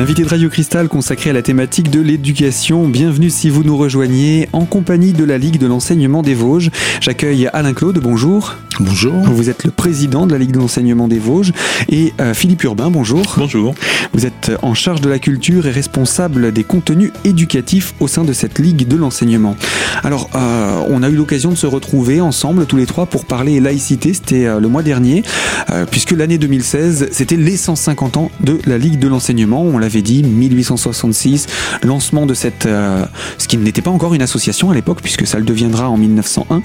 L'invité de Radio Cristal consacré à la thématique de l'éducation. Bienvenue si vous nous rejoignez en compagnie de la Ligue de l'enseignement des Vosges. J'accueille Alain Claude, bonjour. Bonjour. Vous êtes le président de la Ligue de l'enseignement des Vosges. Et euh, Philippe Urbain, bonjour. Bonjour. Vous êtes en charge de la culture et responsable des contenus éducatifs au sein de cette Ligue de l'enseignement. Alors, euh, on a eu l'occasion de se retrouver ensemble tous les trois pour parler laïcité. C'était euh, le mois dernier, euh, puisque l'année 2016, c'était les 150 ans de la Ligue de l'enseignement. On dit, 1866, lancement de cette, euh, ce qui n'était pas encore une association à l'époque, puisque ça le deviendra en 1901.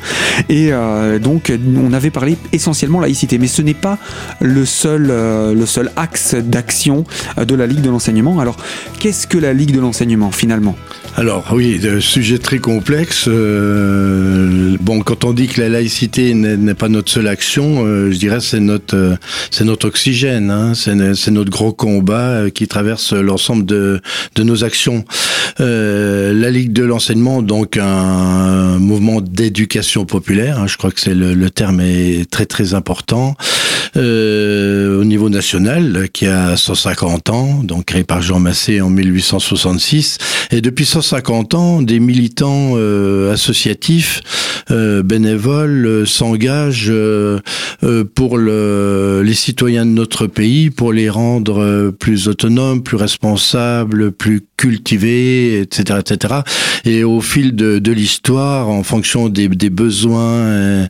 Et euh, donc, on avait parlé essentiellement laïcité, mais ce n'est pas le seul, euh, le seul axe d'action de la Ligue de l'enseignement. Alors, qu'est-ce que la Ligue de l'enseignement finalement? Alors oui, sujet très complexe. Euh, bon, quand on dit que la laïcité n'est pas notre seule action, euh, je dirais c'est notre euh, c'est notre oxygène, hein, c'est no- c'est notre gros combat euh, qui traverse l'ensemble de de nos actions. Euh, la Ligue de l'enseignement, donc un mouvement d'éducation populaire, hein, je crois que c'est le, le terme est très très important euh, au niveau national, qui a 150 ans, donc créé par Jean Massé en 1866, et depuis 150 ans, des militants euh, associatifs, bénévoles, euh, s'engagent euh, euh, pour le, les citoyens de notre pays, pour les rendre euh, plus autonomes, plus responsables, plus cultivés, etc., etc. Et au fil de, de l'histoire, en fonction des, des besoins euh,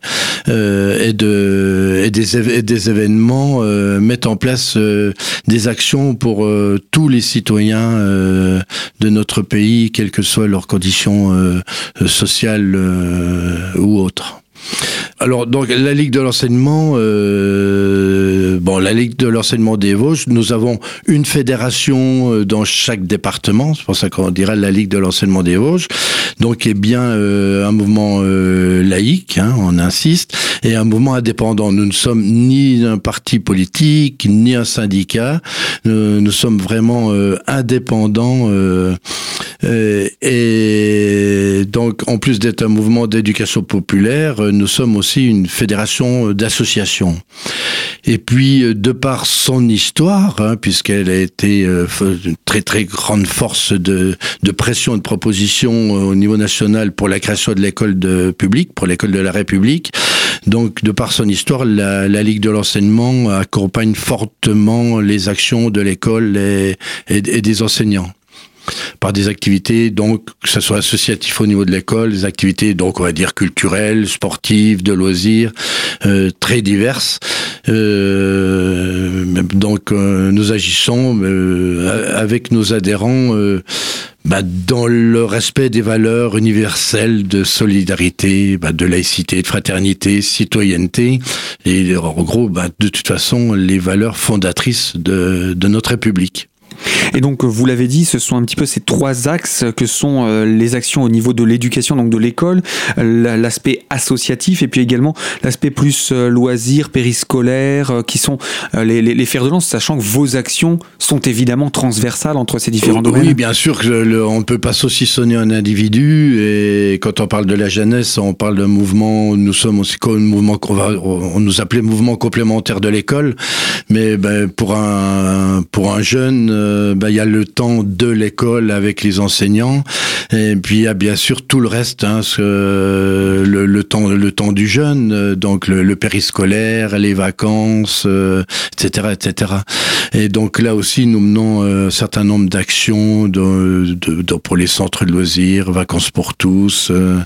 euh, et, de, et, des, et des événements, euh, mettent en place euh, des actions pour euh, tous les citoyens euh, de notre pays, quelles que soient leurs conditions euh, sociales euh, ou autres. Alors donc la Ligue de l'enseignement, euh, bon la Ligue de l'enseignement des Vosges, nous avons une fédération euh, dans chaque département, c'est pour ça qu'on dirait la Ligue de l'enseignement des Vosges, donc est bien euh, un mouvement euh, laïque, hein, on insiste, et un mouvement indépendant. Nous ne sommes ni un parti politique ni un syndicat, nous, nous sommes vraiment euh, indépendants euh, et donc en plus d'être un mouvement d'éducation populaire, euh, nous sommes aussi une fédération d'associations. Et puis, euh, de par son histoire, hein, puisqu'elle a été euh, une très très grande force de, pression et de proposition euh, au niveau national pour la création de l'école publique, pour l'école de la République, donc de par son histoire, la, Ligue de l'enseignement accompagne fortement les actions de l'école et des enseignants par des activités, donc, que ce soit associatif au niveau de l'école, des activités, donc, on va dire, culturelles, sportives, de loisirs, euh, très diverses. Euh, donc, euh, nous agissons euh, avec nos adhérents bah, dans le respect des valeurs universelles de solidarité, bah, de laïcité, de fraternité, citoyenneté, et en gros, bah, de toute façon, les valeurs fondatrices de notre République. Et donc, euh, vous l'avez dit, ce sont un petit peu ces trois axes que sont euh, les actions au niveau de l'éducation, donc de l'école, euh, la- l'aspect associatif et puis également l'aspect plus euh, loisir, périscolaire, qui sont les, les, les fers de lance, sachant que vos actions sont évidemment transversales entre ces différents domaines. Oui, bien sûr que le- on ne peut pas saucissonner un individu et quand on parle de la jeunesse, on parle d'un mouvement, nous sommes aussi comme un mouvement qu'on va, on nous appelait mouvement complémentaire de l'école, mais ben, pour un pour un jeune, euh, il y a le temps de l'école avec les enseignants et puis il y a bien sûr tout le reste, hein, ce- le, le temps le temps du jeune, euh, donc le, le périscolaire, les vacances, euh, etc., etc. Et donc là aussi, nous menons euh, un certain nombre d'actions de, de, de- pour les centres de loisirs, vacances pour tous. euh,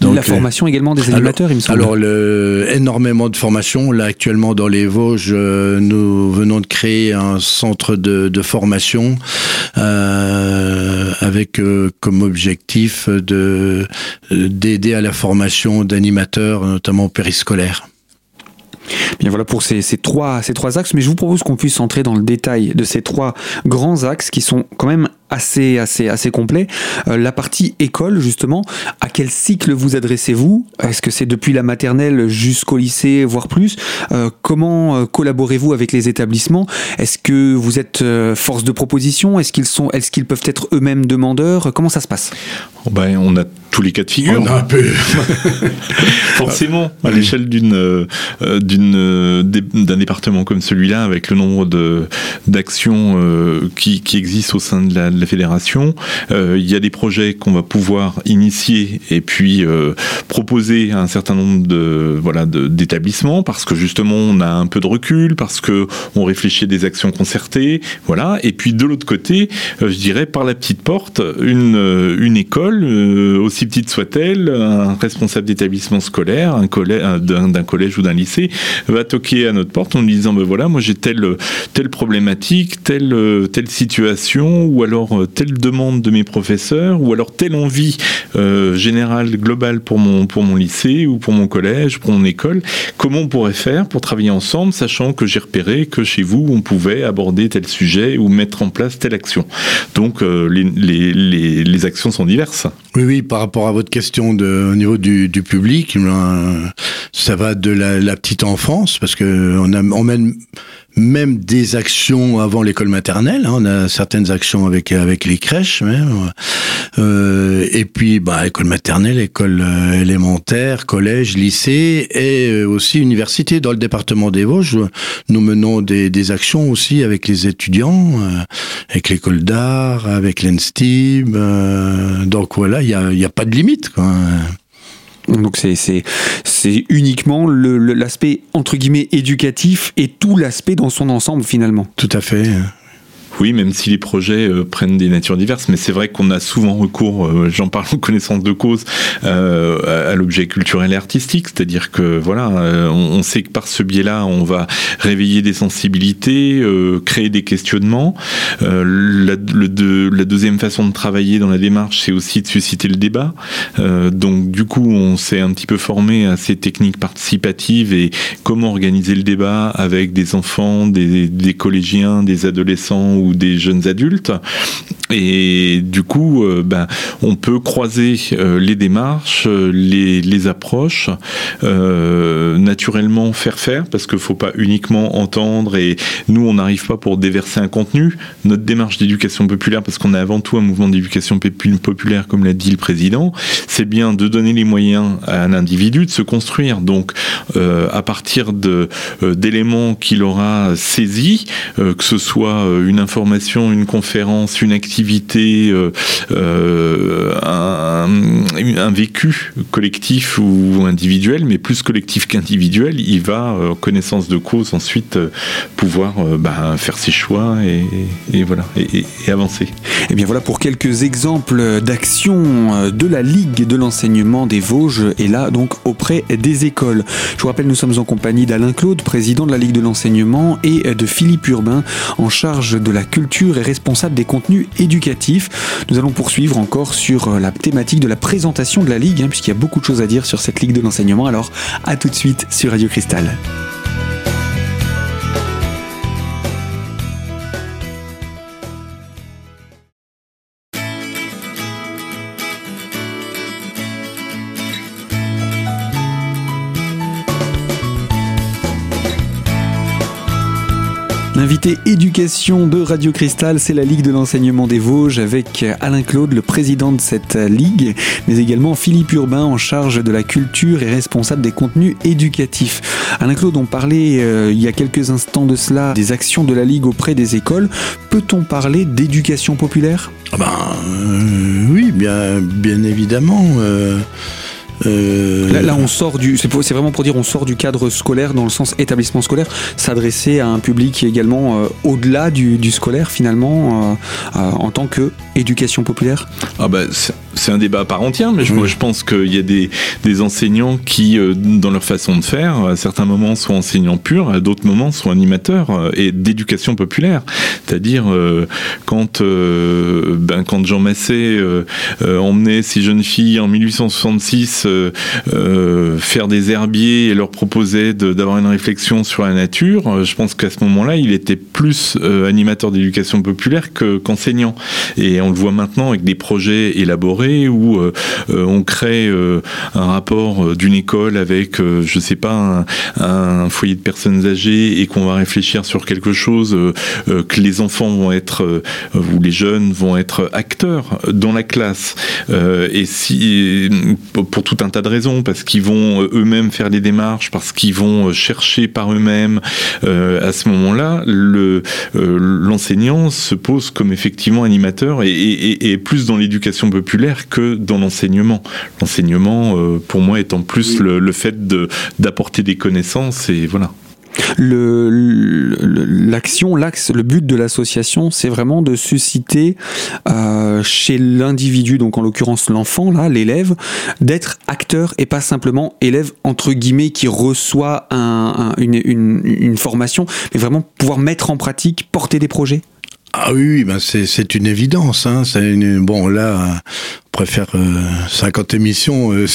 donc, la formation également des animateurs, il me semble. alors, le, énormément de formations. Là, actuellement, dans les Vosges, euh, nous venons de créer un centre de, de formation euh, avec euh, comme objectif de d'aider à la formation d'animateurs, notamment périscolaires. Bien voilà pour ces, ces trois, ces trois axes, mais je vous propose qu'on puisse entrer dans le détail de ces trois grands axes qui sont quand même assez, assez, assez complets. Euh, la partie école, justement, à quel cycle vous adressez-vous? Est-ce que c'est depuis la maternelle jusqu'au lycée, voire plus? Comment collaborez-vous avec les établissements? Est-ce que vous êtes force de proposition? Est-ce qu'ils sont, est-ce qu'ils peuvent être eux-mêmes demandeurs? Comment ça se passe? Ben, on a tous les cas de figure. On a un peu. Forcément, à l'échelle d'une, euh, d'une, euh, d'un département comme celui-là, avec le nombre de, d'actions euh, qui, qui existent au sein de la, de la fédération, il y a des projets qu'on va pouvoir initier et puis proposer à un certain nombre de, voilà, d'établissements parce que justement on a un peu de recul, parce que on réfléchit des actions concertées, voilà. Et puis de l'autre côté, je dirais par la petite porte, une, une école, aussi petite soit-elle, un responsable d'établissement scolaire, un collège, d'un, collège ou d'un lycée, va toquer à notre porte en nous disant ben voilà, moi j'ai telle, telle problématique, telle, telle situation, ou alors euh, telle demande de mes professeurs, ou alors telle envie euh, générale, globale pour mon, pour mon lycée ou pour mon collège, pour mon école. Comment on pourrait faire pour travailler ensemble, sachant que j'ai repéré que chez vous, on pouvait aborder tel sujet ou mettre en place telle action. Donc euh, les, les, les actions sont diverses. Oui, oui, par rapport à votre question de, au niveau du, public, ben, ça va de la, petite enfance, parce que on, a, on mène même des actions avant l'école maternelle. Hein, on a certaines actions avec avec les crèches même. Euh, et puis, bah, école maternelle, école euh, élémentaire, collège, lycée et euh, aussi université. Dans le département des Vosges, nous menons des, des actions aussi avec les étudiants, euh, avec l'école d'art, avec l'ENSTIB. donc voilà, il y a, y a pas de limite. Quoi. Donc c'est c'est uniquement l'aspect entre guillemets éducatif et tout l'aspect dans son ensemble finalement. Tout à fait. Oui, même si les projets euh, prennent des natures diverses, mais c'est vrai qu'on a souvent recours, euh, j'en parle en connaissance de cause, euh, à, l'objet culturel et artistique, c'est-à-dire que voilà, on, sait que par ce biais-là, on va réveiller des sensibilités, créer des questionnements. La, deuxième façon de travailler dans la démarche, c'est aussi de susciter le débat. donc du coup, on s'est un petit peu formé à ces techniques participatives et comment organiser le débat avec des enfants, des, collégiens, des adolescents des jeunes adultes. Et du coup, euh, ben, on peut croiser euh, les démarches, euh, les, approches, naturellement faire faire, parce qu'il ne faut pas uniquement entendre et nous, on n'arrive pas pour déverser un contenu. Notre démarche d'éducation populaire, parce qu'on est avant tout un mouvement d'éducation populaire, comme l'a dit le président, c'est bien de donner les moyens à un individu de se construire. Donc, à partir d'éléments qu'il aura saisis, que ce soit une information formation, une conférence, une activité, euh, euh, un, vécu collectif ou individuel, mais plus collectif qu'individuel, il va, euh, connaissance de cause, ensuite pouvoir bah, faire ses choix et, voilà, et, avancer. Et eh bien voilà pour quelques exemples d'actions de la Ligue de l'enseignement des Vosges, et là donc auprès des écoles. Je vous rappelle, nous sommes en compagnie d'Alain Claude, président de la Ligue de l'enseignement, et de Philippe Urbain, en charge de la culture et responsable des contenus éducatifs. Nous allons poursuivre encore sur euh, la thématique de la présentation de la Ligue, hein, puisqu'il y a beaucoup de choses à dire sur cette Ligue de l'enseignement. Alors à tout de suite sur Radio Cristal. L'invité éducation de Radio Cristal, c'est la Ligue de l'enseignement des Vosges avec Alain Claude, le président de cette ligue, mais également Philippe Urbain en charge de la culture et responsable des contenus éducatifs. Alain Claude, on parlait euh, il y a quelques instants de cela des actions de la Ligue auprès des écoles. Peut-on parler d'éducation populaire? Ah ben, euh, Oui, bien, bien évidemment. Euh, euh, là, on sort du. C'est vraiment pour dire on sort du cadre scolaire dans le sens établissement scolaire, s'adresser à un public qui est également euh, au-delà du, scolaire finalement euh, en tant que éducation populaire. Ah bah, c'est un débat à part entière, mais je, je pense qu'il y a des, des enseignants qui, dans leur façon de faire, à certains moments sont enseignants purs, à d'autres moments sont animateurs et d'éducation populaire. C'est-à-dire quand ben, quand Jean Massé emmenait ces jeunes filles en 1866 euh, euh, faire des herbiers et leur proposer d'avoir une réflexion sur la nature, euh, je pense qu'à ce moment-là, il était plus animateur d'éducation populaire qu'enseignant. et on le voit maintenant avec des projets élaborés où on crée un rapport d'une école avec, je sais pas, un, foyer de personnes âgées et qu'on va réfléchir sur quelque chose que les enfants vont être ou les jeunes vont être acteurs dans la classe. Et si pour tout un tas de raisons parce qu'ils vont eux-mêmes faire les démarches parce qu'ils vont chercher par eux-mêmes à ce moment-là le l'enseignant se pose comme effectivement animateur et, plus dans l'éducation populaire que dans l'enseignement. L'enseignement, euh, pour moi, étant plus le, le fait d'apporter des connaissances et voilà l'action, l'axe, le but de l'association, c'est vraiment de susciter euh, chez l'individu, donc en l'occurrence l'enfant, là, l'élève, d'être acteur et pas simplement élève entre guillemets qui reçoit une, formation, mais vraiment pouvoir mettre en pratique, porter des projets. Ah oui, ben c'est une évidence. Hein. Une, bon, là, on pourrait faire 50 euh, émissions euh,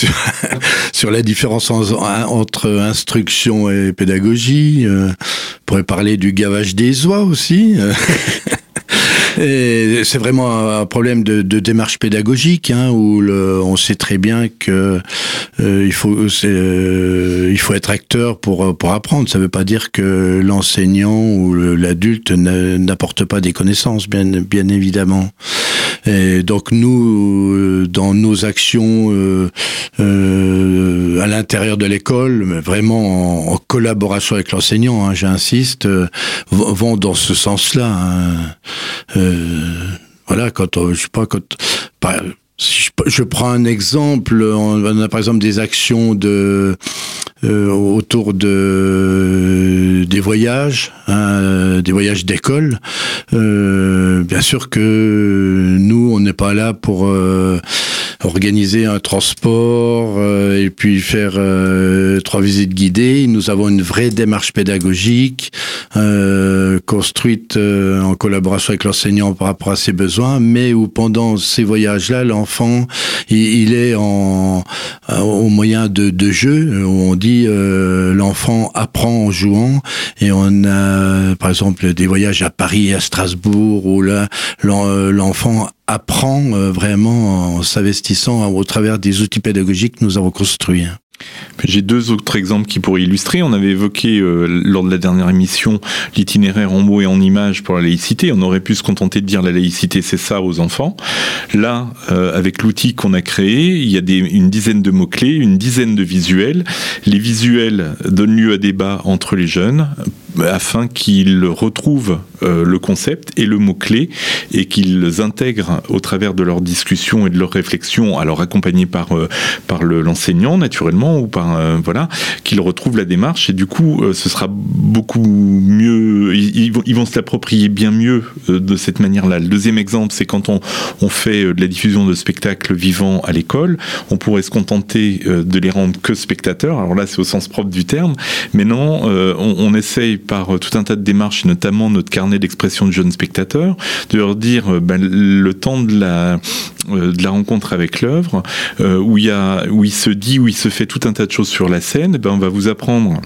sur, la différence entre instruction et pédagogie. Euh, on pourrait parler du gavage des oies aussi. c'est vraiment un problème de, démarche pédagogique, hein, où le, on sait très bien que euh, il faut euh, il faut être acteur pour pour apprendre. Ça ne veut pas dire que l'enseignant ou l'adulte n'apporte pas des connaissances, bien bien évidemment. Et donc nous, euh, dans nos actions euh, euh, à l'intérieur de l'école, mais vraiment en, collaboration avec l'enseignant, hein, j'insiste, vont dans ce sens-là. Hein. Voilà, quand je sais pas quand. je, prends un exemple, on a par exemple des actions de euh, autour de des voyages, hein, des voyages d'école. Euh, bien sûr que nous, on n'est pas là pour euh, organiser un transport euh, et puis faire euh, trois visites guidées. Nous avons une vraie démarche pédagogique euh, construite en collaboration avec l'enseignant par rapport à ses besoins, mais où pendant ces voyages-là, l'enfant, il, est en, au moyen de, de jeu, où on dit l'enfant apprend en jouant, et on a par exemple des voyages à Paris à Strasbourg, où là l'enfant apprend euh, vraiment en s'investissant au travers des outils pédagogiques que nous avons construits. J'ai deux autres exemples qui pourraient illustrer. On avait évoqué euh, lors de la dernière émission l'itinéraire en mots et en images pour la laïcité. On aurait pu se contenter de dire la laïcité c'est ça aux enfants. Là, euh, avec l'outil qu'on a créé, il y a une dizaine de mots-clés, une dizaine de visuels. Les visuels donnent lieu à débat entre les jeunes afin qu'ils retrouvent euh, le concept et le mot-clé et qu'ils intègrent au travers de leurs discussions et de leurs réflexions, alors accompagnés par, euh, par l'enseignant naturellement ou par euh, voilà, qu'ils retrouvent la démarche. Et du coup ce sera beaucoup mieux, ils, vont, ils vont se l'approprier bien mieux de cette manière-là. Le deuxième exemple, c'est quand on, on fait de la diffusion de spectacles vivants à l'école, on pourrait se contenter de les rendre que spectateurs, alors là c'est au sens propre du terme, mais non, on, on essaye par euh, tout un tas de démarches, notamment notre carnet d'expression de jeunes spectateurs, de leur dire euh, ben, le temps de la, euh, de la rencontre avec l'œuvre, où, il y a, où il se dit, où il se fait tout un tas de choses sur la scène, ben, on va vous apprendre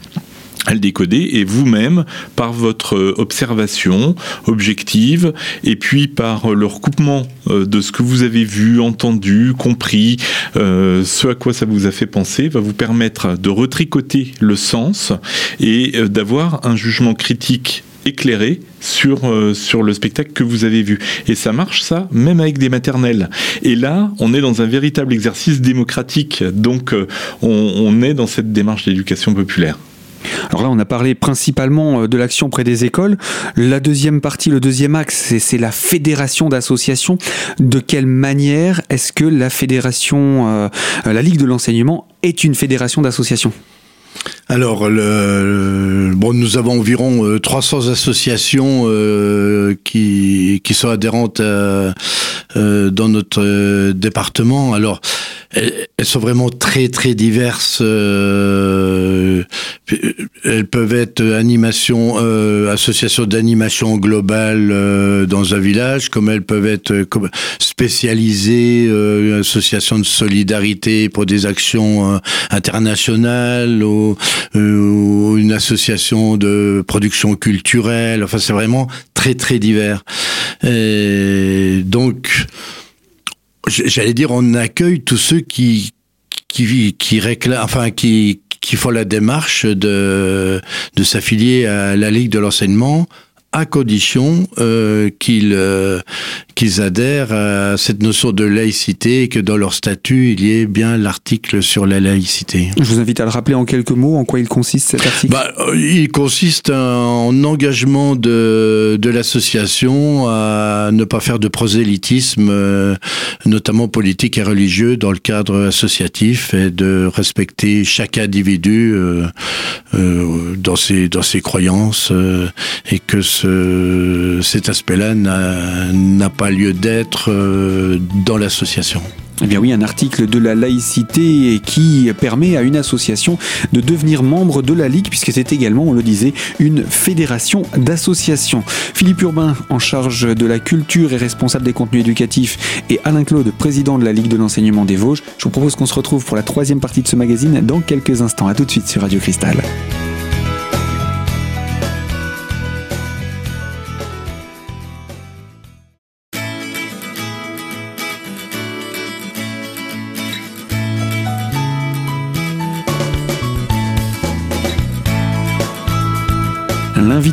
à le décoder et vous-même par votre observation objective et puis par le recoupement euh, de ce que vous avez vu, entendu, compris, euh, ce à quoi ça vous a fait penser va vous permettre de retricoter le sens et euh, d'avoir un jugement critique éclairé sur, sur le spectacle que vous avez vu. Et ça marche, ça, même avec des maternelles. Et là, on est dans un véritable exercice démocratique. Donc, on, on est dans cette démarche d'éducation populaire. Alors là, on a parlé principalement euh, de l'action près des écoles. La deuxième partie, le deuxième axe, c'est la fédération d'associations. De quelle manière est-ce que la fédération, euh, la Ligue de l'enseignement est une fédération d'associations? Alors, le, bon, nous avons environ 300 euh, associations euh, qui, qui sont adhérentes euh, dans notre département. Alors, elles, sont vraiment très très diverses. elles peuvent être animation, associations d'animation globale dans un village, comme elles peuvent être spécialisées, associations de solidarité pour des actions internationales. Ou, euh, une association de production culturelle. Enfin, c'est vraiment très très divers. Et donc j'allais dire, on accueille tous ceux qui qui qui réclament, enfin qui qui font la démarche de de s'affilier à la Ligue de l'enseignement à condition euh, qu'ils euh, qu'ils adhèrent à cette notion de laïcité et que dans leur statut, il y ait bien l'article sur la laïcité. Je vous invite à le rappeler en quelques mots, en quoi il consiste cet article? Bah, Il consiste en engagement de, de l'association à ne pas faire de prosélytisme, euh, notamment politique et religieux, dans le cadre associatif et de respecter chaque individu euh, euh, dans, ses, dans ses croyances et que ce, cet aspect-là n'a pas lieu d'être euh, dans l'association. Eh bien oui, un article de la laïcité qui permet à une association de devenir membre de la Ligue, puisque c'est également, on le disait, une fédération d'associations. Philippe Urbain, en charge de la culture et responsable des contenus éducatifs, et Alain Claude, président de la Ligue de l'enseignement des Vosges. Je vous propose qu'on se retrouve pour la troisième partie de ce magazine dans quelques instants. A tout de suite sur Radio Cristal.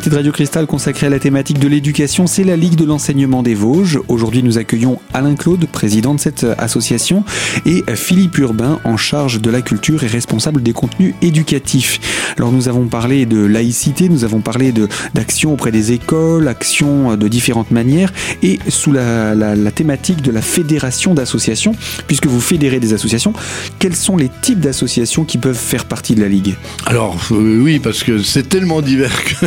De Radio Cristal consacré à la thématique de l'éducation, c'est la Ligue de l'enseignement des Vosges. Aujourd'hui, nous accueillons Alain Claude, président de cette association, et Philippe Urbain, en charge de la culture et responsable des contenus éducatifs. Alors, nous avons parlé de laïcité, nous avons parlé d'action auprès des écoles, actions de différentes manières, et sous la, la thématique de la fédération d'associations, puisque vous fédérez des associations, quels sont les types d'associations qui peuvent faire partie de la Ligue? Alors, euh, oui, parce que c'est tellement divers que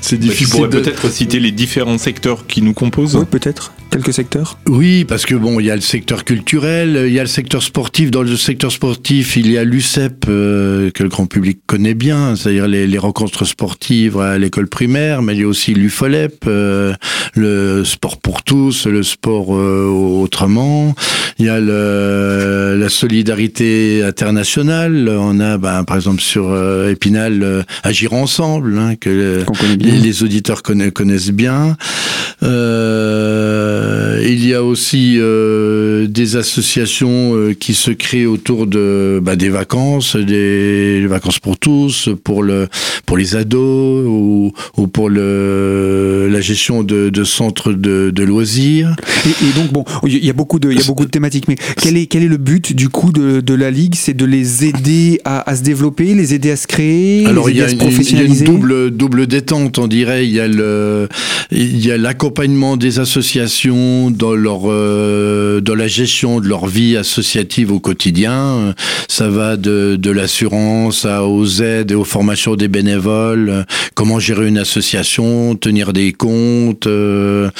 c'est difficile. Tu pourrais peut-être citer les différents secteurs qui nous composent Oui, peut-être. Quelques secteurs Oui, parce que bon, il y a le secteur culturel, il y a le secteur sportif. Dans le secteur sportif, il y a l'UCEP, euh, que le grand public connaît bien, c'est-à-dire les, rencontres sportives à l'école primaire, mais il y a aussi l'UFOLEP, euh, le sport pour tous, le sport euh, autrement. Il y a le, la solidarité internationale. On a, ben, par exemple, sur Épinal, Agir ensemble, hein, que les, les, auditeurs connaissent bien. Euh, il y a aussi euh, des associations euh, qui se créent autour de bah, des vacances, des vacances pour tous, pour le pour les ados ou, ou pour le la gestion de, de centres de, de loisirs. Et, et, donc bon, il y a beaucoup de il y a beaucoup de thématiques, mais quel est quel est le but du coup de, de la ligue? C'est de les aider à, à, se développer, les aider à se créer, Alors les aider il y a, à se professionnaliser. Il y a une double double détente, on dirait. Il y a le il y a l'accompagnement des associations dans leur euh, dans la gestion de leur vie associative au quotidien. Ça va de, de l'assurance aux aides et aux formations des bénévoles, comment gérer une association, tenir des comptes, euh,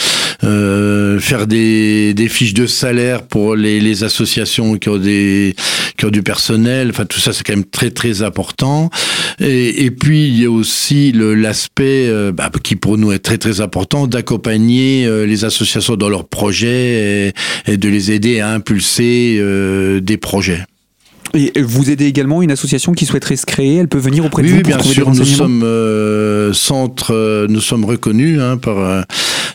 euh, faire des, des fiches de salaire pour les, associations qui ont des qui ont du personnel. Enfin, tout ça, c'est quand même très très important. Et, et puis il y a aussi l'aspect bah, qui pour nous est très très important d'accompagner les associations dans leurs projets et, et de les aider à impulser euh, des projets. Et vous aidez également une association qui souhaiterait se créer. Elle peut venir auprès de oui, vous oui, bien sûr. Nous sommes euh, centre, euh, nous sommes reconnus hein, par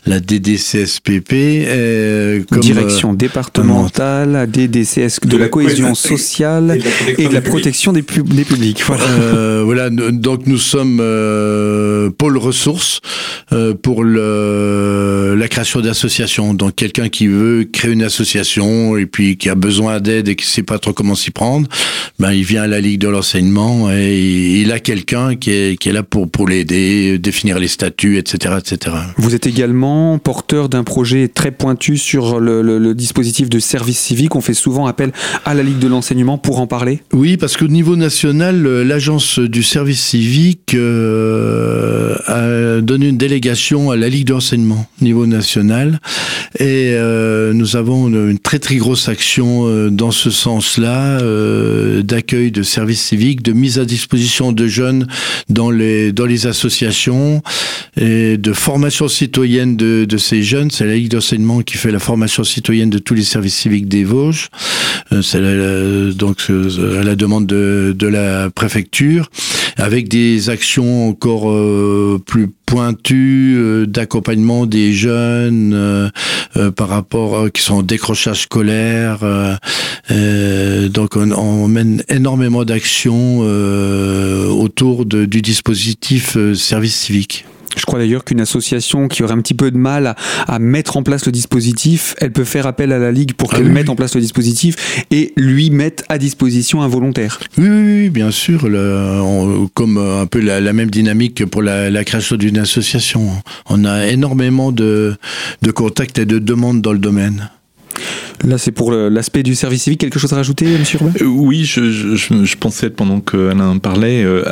la DDCSPP euh, comme Direction départementale, DDCS de la cohésion sociale et de la protection des, pub- des publics. Voilà. Euh, voilà, nous- donc nous sommes euh, pôle ressources euh, pour le, la création d'associations. Donc quelqu'un qui veut créer une association et puis qui a besoin d'aide et qui sait pas trop comment s'y prendre, ben il vient à la Ligue de l'enseignement et il, il a quelqu'un qui est, qui est là pour, pour l'aider, définir les statuts, etc., etc. Vous êtes également porteur d'un projet très pointu sur le, dispositif de service civique. On fait souvent appel à la Ligue de l'enseignement pour en parler. Oui, parce qu'au niveau national, l'agence du service civique euh, a donné une délégation à la Ligue d'enseignement au niveau national. Et euh, nous avons une, très très grosse action euh, dans ce sens-là, d'accueil de service civique, de mise à disposition de jeunes dans les, dans les associations et de formation citoyenne de, ces jeunes. C'est la Ligue d'enseignement qui fait la formation citoyenne de tous les services civiques des Vosges. Euh, C'est donc euh, à la demande de, la préfecture. avec des actions encore plus pointues d'accompagnement des jeunes par rapport qui sont en décrochage scolaire. donc on, mène énormément d'actions autour du dispositif service civique. Je crois d'ailleurs qu'une association qui aurait un petit peu de mal à, mettre en place le dispositif, elle peut faire appel à la Ligue pour ah qu'elle mette en place le dispositif et lui mette à disposition un volontaire. Oui, oui, bien sûr, comme un peu la, même dynamique que pour la, création d'une association. On a énormément de contacts et de demandes dans le domaine. Là, c'est pour l'aspect du service civique. Quelque chose à rajouter, Monsieur Urbain? Euh, Oui, je, pensais pendant que Alain parlait euh,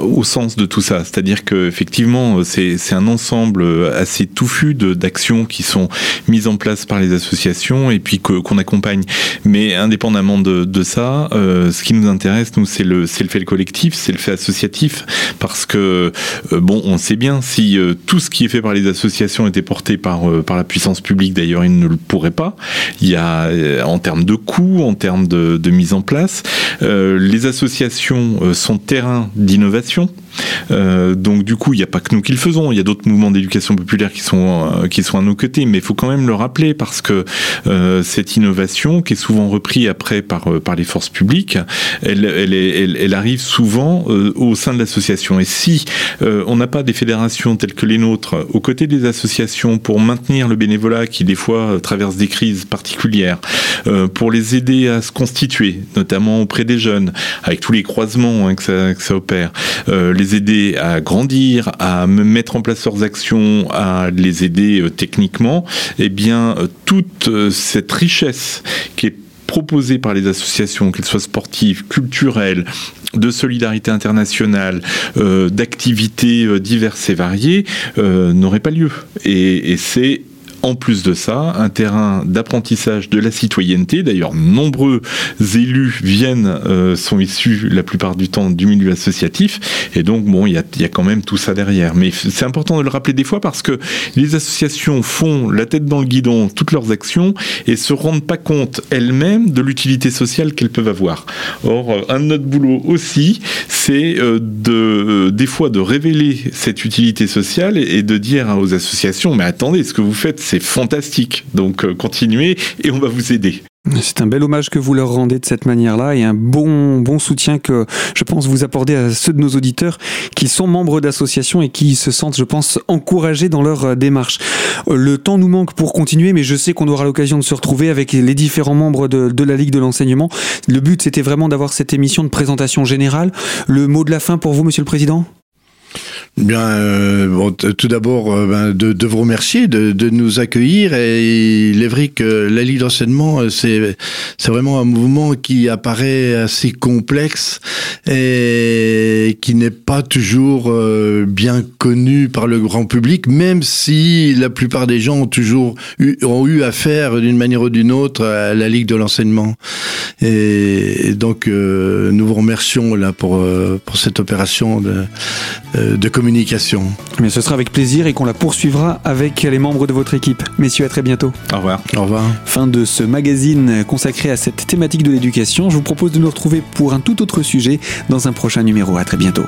au sens de tout ça, c'est-à-dire que effectivement, c'est un ensemble assez touffu d'actions qui sont mises en place par les associations et puis qu'on accompagne. Mais indépendamment de, ça, euh, ce qui nous intéresse, nous, c'est le, le fait collectif, c'est le fait associatif, parce que bon, on sait bien si tout ce qui est fait par les associations était porté par par la puissance publique, d'ailleurs, il ne le pourrait pas. Il y a euh, en termes de coûts, en termes de, mise en place. Euh, les associations euh, sont terrain d'innovation. Euh, donc du coup, il n'y a pas que nous qui le faisons, il y a d'autres mouvements d'éducation populaire qui sont euh, qui sont à nos côtés, mais il faut quand même le rappeler parce que euh, cette innovation, qui est souvent reprise après par par les forces publiques, elle elle, elle, elle arrive souvent au sein de l'association. Et si on n'a pas des fédérations telles que les nôtres aux côtés des associations pour maintenir le bénévolat qui des fois traverse des crises particulières, pour les aider à se constituer, notamment auprès des jeunes, avec tous les croisements hein, que, ça, que ça opère, aider à grandir, à mettre en place leurs actions, à les aider euh, techniquement, eh bien, euh, toute euh, cette richesse qui est proposée par les associations, qu'elles soient sportives, culturelles, de solidarité internationale, d'activités diverses et variées, n'aurait pas lieu. Et, et c'est en plus de ça, un terrain d'apprentissage de la citoyenneté. D'ailleurs, nombreux élus viennent, euh, sont issus la plupart du temps du milieu associatif. Et donc, bon, il y a, quand même tout ça derrière. Mais c'est important de le rappeler des fois parce que les associations font la tête dans le guidon toutes leurs actions et se rendent pas compte elles-mêmes de l'utilité sociale qu'elles peuvent avoir. Or, euh, un de notre boulot aussi, c'est euh, de, des fois de révéler cette utilité sociale et de dire aux associations, mais attendez, ce que vous faites, c'est fantastique. Donc euh, continuez et on va vous aider. C'est un bel hommage que vous leur rendez de cette manière-là et un bon, bon soutien que je pense vous apporter à ceux de nos auditeurs qui sont membres d'associations et qui se sentent, je pense, encouragés dans leur euh, démarche. Euh, le temps nous manque pour continuer, mais je sais qu'on aura l'occasion de se retrouver avec les différents membres de, de la Ligue de l'enseignement. Le but, c'était vraiment d'avoir cette émission de présentation générale. Le mot de la fin pour vous, Monsieur le Président? Bien, euh, bon, tout d'abord, euh, ben, de, de, vous remercier de, de, nous accueillir. Et il est vrai que la Ligue d'enseignement, euh, c'est c'est vraiment un mouvement qui apparaît assez complexe et qui n'est pas toujours euh, bien connu par le grand public, même si la plupart des gens ont toujours eu, ont eu affaire d'une manière ou d'une autre à la Ligue de l'enseignement. Et, donc, nous vous remercions là pour pour cette opération de de communication communication. Mais ce sera avec plaisir et qu'on la poursuivra avec les membres de votre équipe. Messieurs, à très bientôt. Au revoir. Au revoir. Fin de ce magazine consacré à cette thématique de l'éducation. Je vous propose de nous retrouver pour un tout autre sujet dans un prochain numéro. À très bientôt.